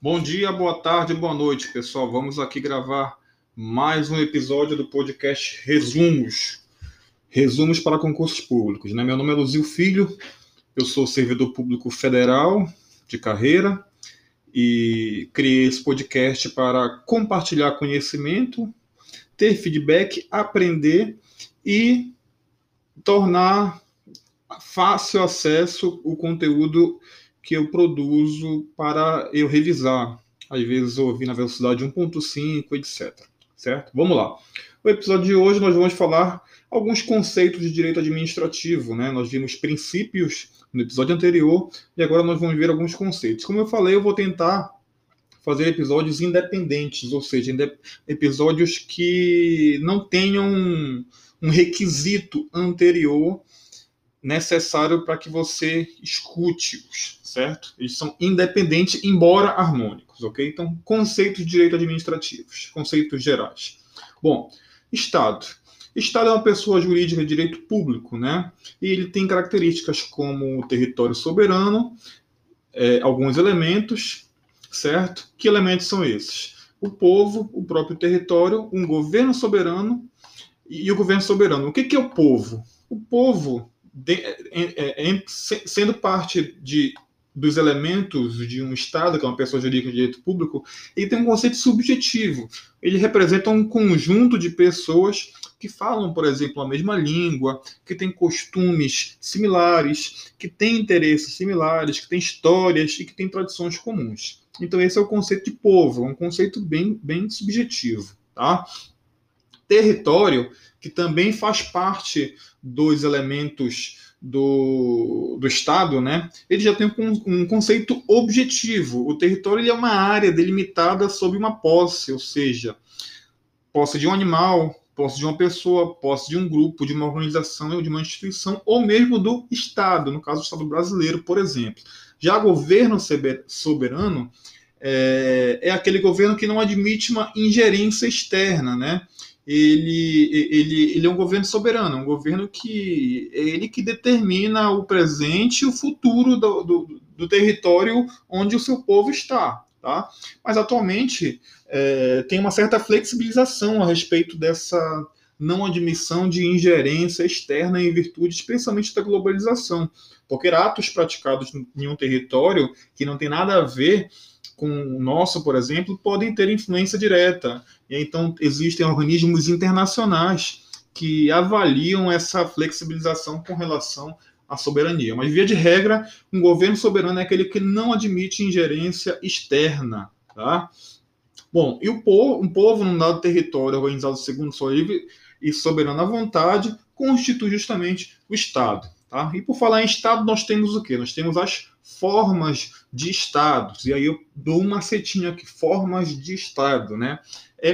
Bom dia, boa tarde, boa noite, pessoal. Vamos aqui gravar mais um episódio do podcast Resumos. Resumos para concursos públicos. Né? Meu nome é Luzio Filho, eu sou servidor público federal de carreira e criei esse podcast para compartilhar conhecimento, ter feedback, aprender e tornar fácil acesso o conteúdo que eu produzo para eu revisar. Às vezes eu ouvi na velocidade 1.5, etc. Certo? Vamos lá. No episódio de hoje nós vamos falar alguns conceitos de direito administrativo, né? Nós vimos princípios no episódio anterior e agora nós vamos ver alguns conceitos. Como eu falei, eu vou tentar fazer episódios independentes, ou seja, episódios que não tenham um requisito anterior necessário para que você escute-os, certo? Eles são independentes, embora harmônicos, ok? Então, conceitos de direito administrativos, conceitos gerais. Bom, Estado. Estado é uma pessoa jurídica de direito público, né? E ele tem características como território soberano, é, alguns elementos, certo? Que elementos são esses? O povo, o próprio território, um governo soberano e o governo soberano. O que, que é o povo? O povo de, é, é, sendo parte de, dos elementos de um Estado, que é uma pessoa jurídica de direito público, ele tem um conceito subjetivo. Ele representa um conjunto de pessoas que falam, por exemplo, a mesma língua, que têm costumes similares, que têm interesses similares, que têm histórias e que têm tradições comuns. Então, esse é o conceito de povo, um conceito bem, bem subjetivo. Tá? Território que também faz parte dos elementos do, do Estado, né, ele já tem um, um conceito objetivo. O território ele é uma área delimitada sob uma posse, ou seja, posse de um animal, posse de uma pessoa, posse de um grupo, de uma organização ou de uma instituição, ou mesmo do Estado, no caso do Estado brasileiro, por exemplo. Já governo soberano é, é aquele governo que não admite uma ingerência externa, né? Ele, ele, ele é um governo soberano, um governo que é ele que determina o presente e o futuro do, do, do território onde o seu povo está. Tá? Mas atualmente é, tem uma certa flexibilização a respeito dessa não admissão de ingerência externa em virtude especialmente da globalização, porque atos praticados em um território que não tem nada a ver com o nosso, por exemplo, podem ter influência direta. E então existem organismos internacionais que avaliam essa flexibilização com relação à soberania. Mas, via de regra, um governo soberano é aquele que não admite ingerência externa. Tá? Bom, e o povo, um povo num dado território organizado segundo sua livre e soberana vontade constitui justamente o Estado. Tá? E por falar em Estado, nós temos o quê? Nós temos as formas de estados. E aí eu dou uma setinha aqui, formas de estado, né?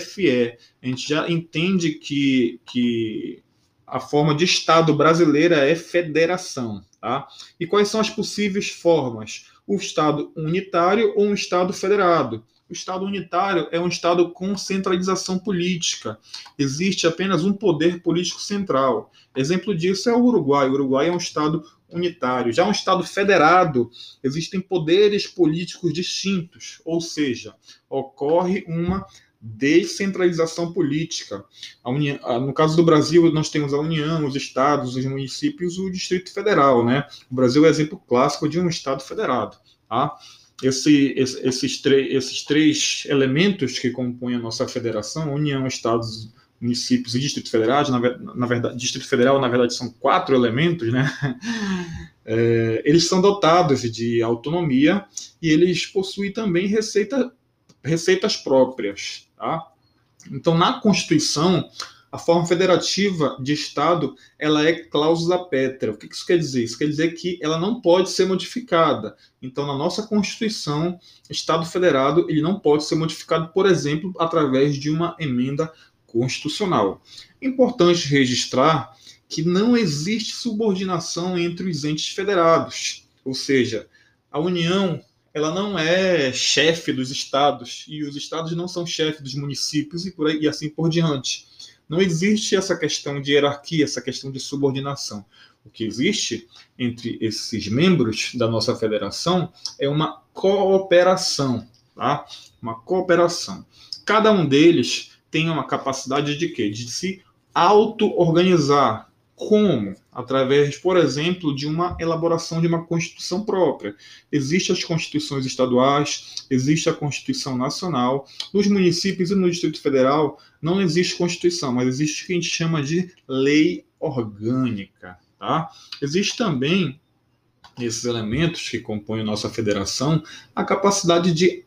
FE. A gente já entende que, que a forma de estado brasileira é federação, tá? E quais são as possíveis formas? O estado unitário ou um estado federado. O Estado unitário é um Estado com centralização política. Existe apenas um poder político central. Exemplo disso é o Uruguai. O Uruguai é um Estado unitário. Já um Estado federado, existem poderes políticos distintos, ou seja, ocorre uma descentralização política. União, no caso do Brasil, nós temos a União, os estados, os municípios, o Distrito Federal. Né? O Brasil é exemplo clássico de um Estado federado. Tá? Esse, esses, esses três elementos que compõem a nossa federação, União, Estados, municípios e Distrito Federal, na, na, verdade, Distrito Federal, na verdade, são quatro elementos, né? É, eles são dotados de autonomia e eles possuem também receita, receitas próprias, tá? Então, na Constituição, a forma federativa de Estado ela é cláusula pétrea. O que isso quer dizer? Isso quer dizer que ela não pode ser modificada. Então, na nossa Constituição, Estado federado ele não pode ser modificado, por exemplo, através de uma emenda constitucional. Importante registrar que não existe subordinação entre os entes federados, ou seja, a União ela não é chefe dos estados e os estados não são chefe dos municípios e por aí e assim por diante. Não existe essa questão de hierarquia, essa questão de subordinação. O que existe entre esses membros da nossa federação é uma cooperação. tá? Uma cooperação. Cada um deles tem uma capacidade de quê? De se auto-organizar. Como? Através, por exemplo, de uma elaboração de uma Constituição própria. Existem as constituições estaduais, existe a Constituição Nacional. Nos municípios e no Distrito Federal não existe Constituição, mas existe o que a gente chama de lei orgânica. Tá? Existe também esses elementos que compõem nossa federação, a capacidade de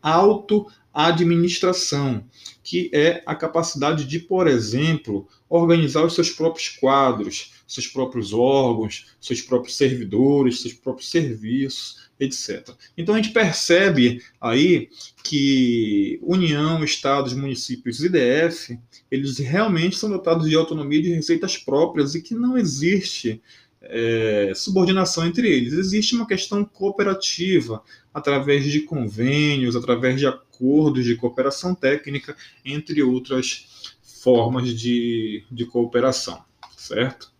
auto-administração, que é a capacidade de, por exemplo, organizar os seus próprios quadros, seus próprios órgãos, seus próprios servidores, seus próprios serviços, etc. Então a gente percebe aí que União, Estados, municípios e DF, eles realmente são dotados de autonomia de receitas próprias e que não existe é, subordinação entre eles. Existe uma questão cooperativa, através de convênios, através de acordos de cooperação técnica, entre outras formas de, de cooperação, certo?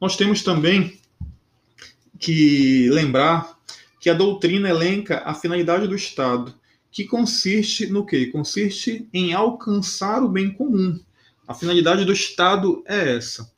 Nós temos também que lembrar que a doutrina elenca a finalidade do Estado, que consiste no quê? Consiste em alcançar o bem comum. A finalidade do Estado é essa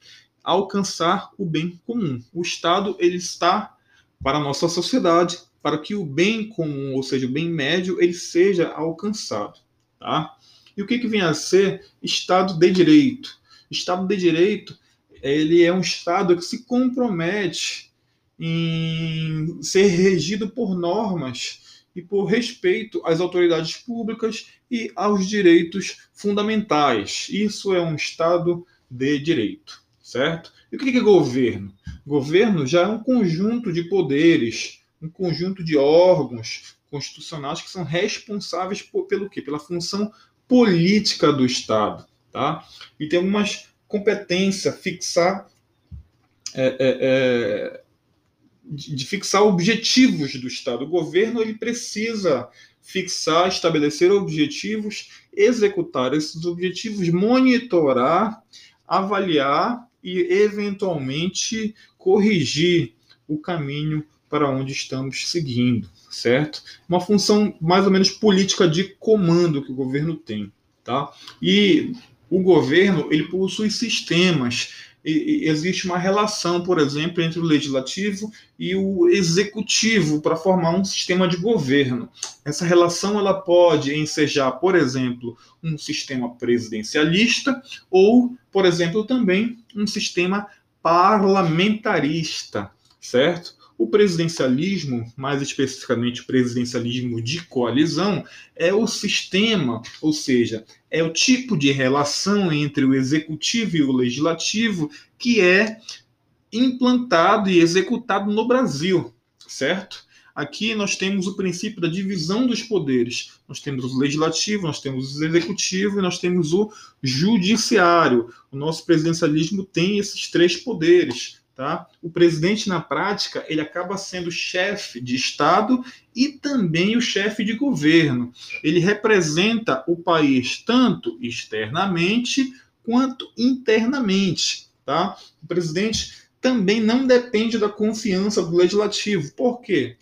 alcançar o bem comum. O Estado ele está para a nossa sociedade, para que o bem comum, ou seja, o bem médio, ele seja alcançado, tá? E o que, que vem a ser Estado de Direito? Estado de Direito, ele é um Estado que se compromete em ser regido por normas e por respeito às autoridades públicas e aos direitos fundamentais. Isso é um Estado de Direito certo? E o que é governo? Governo já é um conjunto de poderes, um conjunto de órgãos constitucionais que são responsáveis por, pelo quê? Pela função política do Estado, tá? E tem algumas competências fixar é, é, é, de, fixar objetivos do Estado. O governo ele precisa fixar, estabelecer objetivos, executar esses objetivos, monitorar, avaliar e, eventualmente, corrigir o caminho para onde estamos seguindo, certo? Uma função mais ou menos política de comando que o governo tem, tá? E o governo ele possui sistemas existe uma relação, por exemplo, entre o legislativo e o executivo para formar um sistema de governo. Essa relação ela pode ensejar, por exemplo, um sistema presidencialista ou, por exemplo, também um sistema parlamentarista, certo? O presidencialismo, mais especificamente o presidencialismo de coalizão, é o sistema, ou seja, é o tipo de relação entre o executivo e o legislativo que é implantado e executado no Brasil, certo? Aqui nós temos o princípio da divisão dos poderes. Nós temos o legislativo, nós temos o executivo e nós temos o judiciário. O nosso presidencialismo tem esses três poderes. Tá? O presidente, na prática, ele acaba sendo chefe de Estado e também o chefe de governo. Ele representa o país tanto externamente quanto internamente. Tá? O presidente também não depende da confiança do legislativo. Por quê?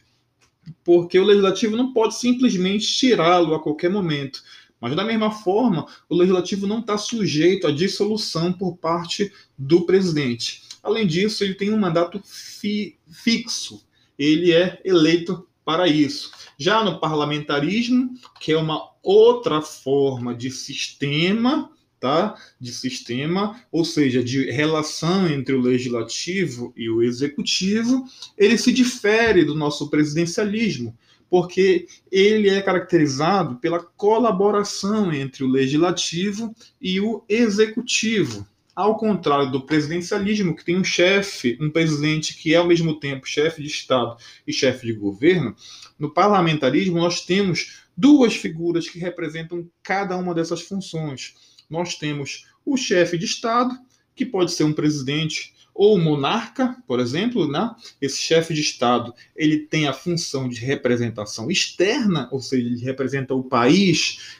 Porque o legislativo não pode simplesmente tirá-lo a qualquer momento. Mas, da mesma forma, o legislativo não está sujeito à dissolução por parte do presidente. Além disso, ele tem um mandato fi fixo. Ele é eleito para isso. Já no parlamentarismo, que é uma outra forma de sistema, tá? De sistema, ou seja, de relação entre o legislativo e o executivo, ele se difere do nosso presidencialismo, porque ele é caracterizado pela colaboração entre o legislativo e o executivo. Ao contrário do presidencialismo, que tem um chefe, um presidente que é ao mesmo tempo chefe de Estado e chefe de governo, no parlamentarismo nós temos duas figuras que representam cada uma dessas funções. Nós temos o chefe de Estado, que pode ser um presidente ou um monarca, por exemplo, né? Esse chefe de Estado, ele tem a função de representação externa, ou seja, ele representa o país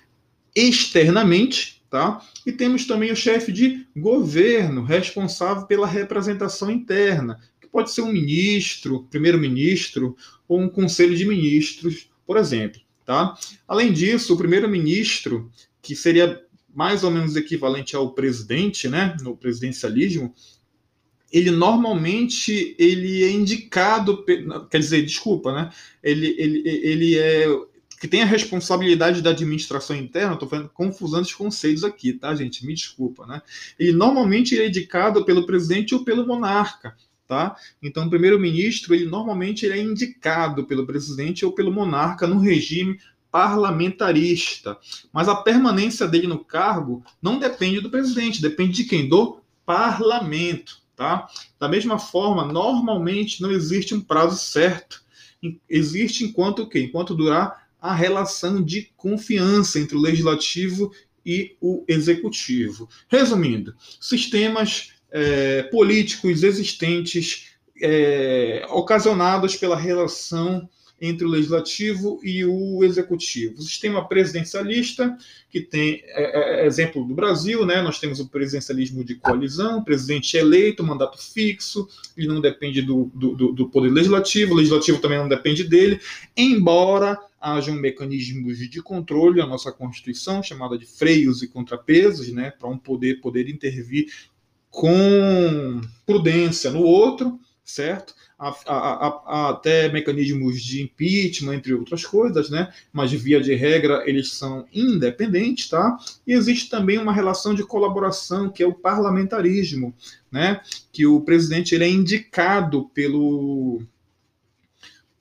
externamente, Tá? E temos também o chefe de governo, responsável pela representação interna, que pode ser um ministro, primeiro-ministro ou um conselho de ministros, por exemplo. Tá? Além disso, o primeiro-ministro, que seria mais ou menos equivalente ao presidente, né, no presidencialismo, ele normalmente ele é indicado, quer dizer, desculpa, né? Ele, ele, ele é que tem a responsabilidade da administração interna, estou fazendo confusão dos conceitos aqui, tá, gente? Me desculpa, né? Ele normalmente é indicado pelo presidente ou pelo monarca, tá? Então, o primeiro-ministro, ele normalmente ele é indicado pelo presidente ou pelo monarca no regime parlamentarista. Mas a permanência dele no cargo não depende do presidente, depende de quem? Do parlamento. Tá? Da mesma forma, normalmente não existe um prazo certo. Existe enquanto o quê? Enquanto durar a relação de confiança entre o legislativo e o executivo. Resumindo, sistemas é, políticos existentes é, ocasionados pela relação entre o legislativo e o executivo. O sistema presidencialista, que tem é, é, é, exemplo do Brasil, né? Nós temos o presidencialismo de coalizão, presidente eleito, mandato fixo, ele não depende do, do, do poder legislativo, o legislativo também não depende dele, embora hajam mecanismos de controle, a nossa Constituição, chamada de freios e contrapesos, né? Para um poder poder intervir com prudência no outro, certo? a, a, a, até mecanismos de impeachment, entre outras coisas, né? Mas via de regra eles são independentes, tá? E existe também uma relação de colaboração que é o parlamentarismo, né? Que o presidente ele é indicado pelo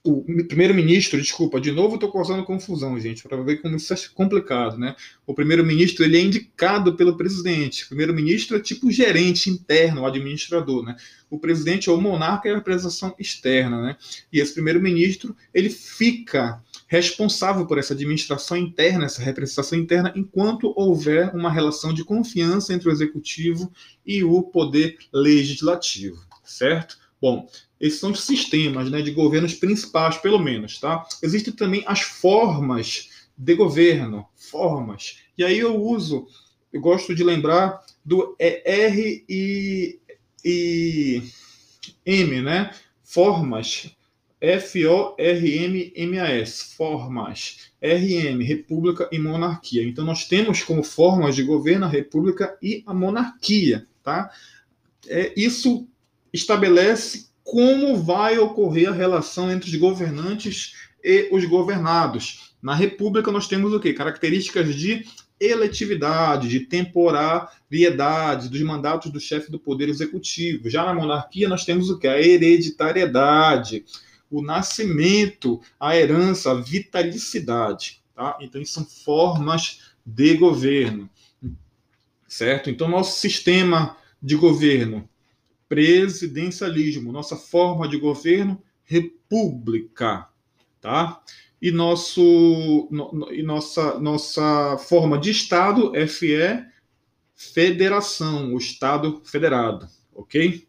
o primeiro-ministro, desculpa, de novo estou causando confusão, gente, para ver como isso é complicado, né? O primeiro-ministro ele é indicado pelo presidente. O primeiro-ministro é tipo gerente interno, administrador, né? O presidente ou o monarca é a representação externa, né? E esse primeiro-ministro ele fica responsável por essa administração interna, essa representação interna, enquanto houver uma relação de confiança entre o executivo e o poder legislativo, certo? Bom, esses são os sistemas né, de governos principais, pelo menos, tá? Existem também as formas de governo, formas. E aí eu uso, eu gosto de lembrar do R e, e M, né? Formas, F-O-R-M-M-A-S, formas, R-M, república e monarquia. Então nós temos como formas de governo a república e a monarquia, tá? É, isso estabelece como vai ocorrer a relação entre os governantes e os governados. Na República nós temos o quê? Características de eletividade, de temporariedade dos mandatos do chefe do poder executivo. Já na monarquia nós temos o que? A hereditariedade, o nascimento, a herança, a vitalicidade. Tá? Então, são formas de governo. Certo? Então, nosso sistema de governo presidencialismo, nossa forma de governo, república, tá? E, nosso, no, e nossa, nossa forma de Estado, FE, federação, o Estado federado, ok?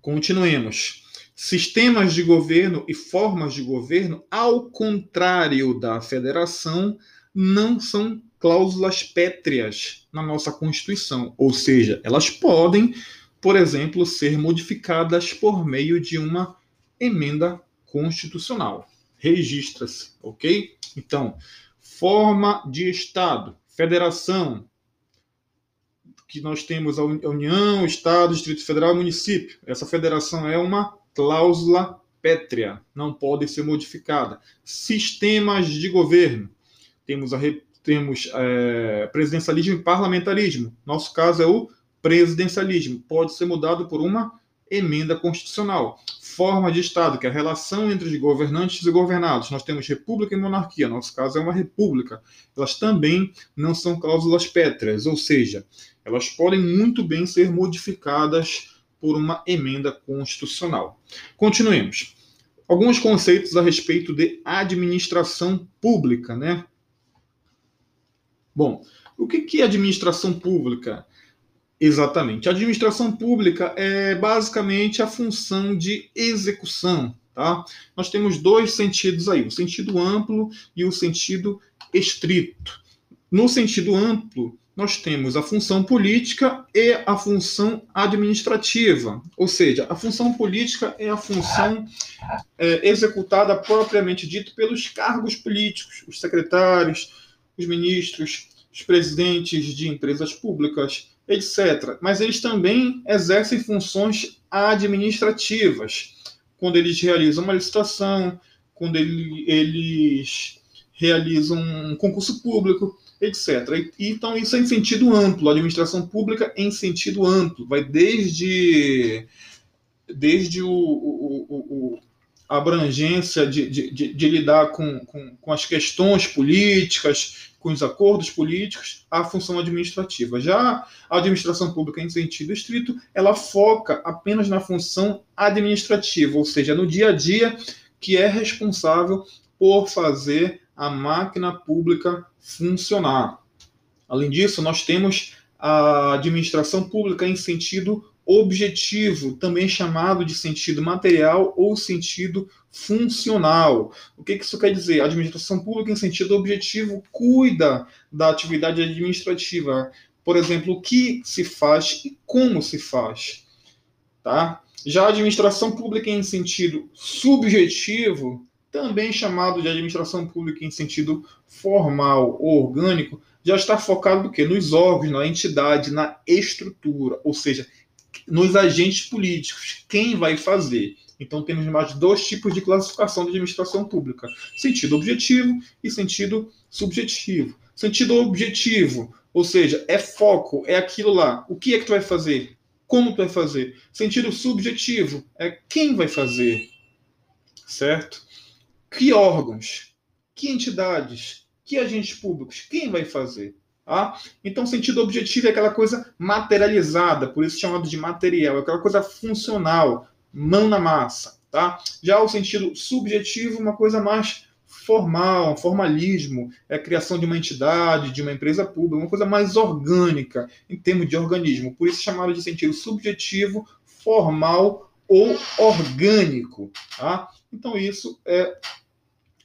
Continuemos. Sistemas de governo e formas de governo, ao contrário da federação, não são cláusulas pétreas na nossa Constituição, ou seja, elas podem por exemplo, ser modificadas por meio de uma emenda constitucional. Registra-se, ok? Então, forma de Estado, federação, que nós temos a União, Estado, Distrito Federal município. Essa federação é uma cláusula pétrea, não pode ser modificada. Sistemas de governo. Temos, a, temos é, presidencialismo e parlamentarismo. Nosso caso é o presidencialismo pode ser mudado por uma emenda constitucional. Forma de Estado, que é a relação entre os governantes e governados. Nós temos república e monarquia, nosso caso é uma república. Elas também não são cláusulas pétreas, ou seja, elas podem muito bem ser modificadas por uma emenda constitucional. Continuemos. Alguns conceitos a respeito de administração pública, né? Bom, o que é administração pública? Exatamente. A administração pública é basicamente a função de execução. Tá? Nós temos dois sentidos aí, o sentido amplo e o sentido estrito. No sentido amplo, nós temos a função política e a função administrativa. Ou seja, a função política é a função é, executada propriamente dito pelos cargos políticos, os secretários, os ministros, os presidentes de empresas públicas, etc. Mas eles também exercem funções administrativas, quando eles realizam uma licitação, quando ele, eles realizam um concurso público, etc. Então, isso é em sentido amplo, a administração pública em sentido amplo, vai desde, desde o, o, o a abrangência de, de, de, de lidar com, com, com, as questões políticas, com os acordos políticos, à função administrativa. Já a administração pública, em sentido estrito, ela foca apenas na função administrativa, ou seja, no dia a dia, que é responsável por fazer a máquina pública funcionar. Além disso, nós temos a administração pública em sentido objetivo, também chamado de sentido material ou sentido funcional. O que isso quer dizer? A administração pública em sentido objetivo cuida da atividade administrativa. Por exemplo, o que se faz e como se faz. Tá? Já a administração pública em sentido subjetivo também chamado de administração pública em sentido formal ou orgânico, já está focado no quê? Nos órgãos, na entidade, na estrutura, ou seja, nos agentes políticos. Quem vai fazer? Então temos mais dois tipos de classificação de administração pública: sentido objetivo e sentido subjetivo. Sentido objetivo, ou seja, é foco, é aquilo lá. O que é que tu vai fazer? Como tu vai fazer? Sentido subjetivo é quem vai fazer, certo? Que órgãos? Que entidades? Que agentes públicos? Quem vai fazer? Tá? Então, sentido objetivo é aquela coisa materializada, por isso chamado de material, é aquela coisa funcional, mão na massa. Tá? Já o sentido subjetivo, uma coisa mais formal, formalismo, é a criação de uma entidade, de uma empresa pública, uma coisa mais orgânica, em termos de organismo. Por isso chamado de sentido subjetivo, formal ou orgânico. Tá? Então, isso é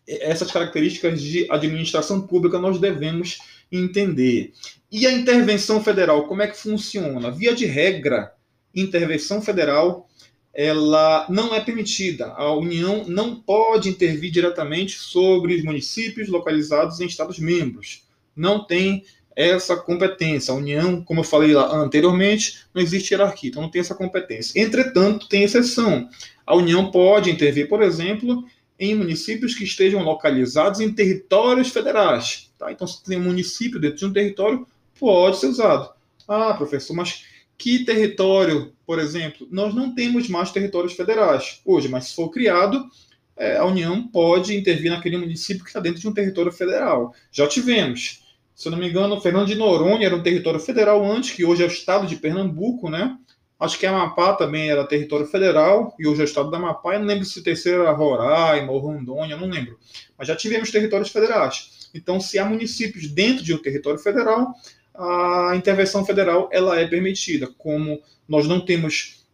essas características de administração pública nós devemos entender. E a intervenção federal, como é que funciona? Via de regra, intervenção federal ela não é permitida. A União não pode intervir diretamente sobre os municípios localizados em Estados membros. Não tem essa competência. A União, como eu falei lá anteriormente, não existe hierarquia, então não tem essa competência. Entretanto, tem exceção. A União pode intervir, por exemplo, em municípios que estejam localizados em territórios federais. Tá? Então, se tem um município dentro de um território, pode ser usado. Ah, professor, mas que território, por exemplo? Nós não temos mais territórios federais hoje, mas se for criado, é, a União pode intervir naquele município que está dentro de um território federal. Já tivemos. Se eu não me engano, Fernando de Noronha era um território federal antes, que hoje é o estado de Pernambuco, né? Acho que Amapá também era território federal, e hoje é o estado da Amapá. Eu não lembro se o terceiro era Roraima ou Rondônia, não lembro. Mas já tivemos territórios federais. Então, se há municípios dentro de um território federal, a intervenção federal ela é permitida. Como nós não temos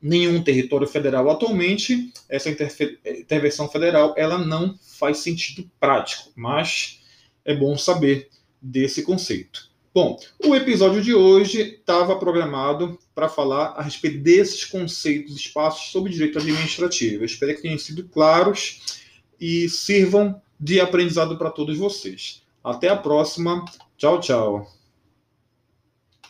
nenhum território federal atualmente, essa intervenção federal ela não faz sentido prático, mas é bom saber desse conceito. Bom, o episódio de hoje estava programado para falar a respeito desses conceitos, espaços sobre direito administrativo. Eu espero que tenham sido claros e sirvam de aprendizado para todos vocês. Até a próxima. Tchau, tchau.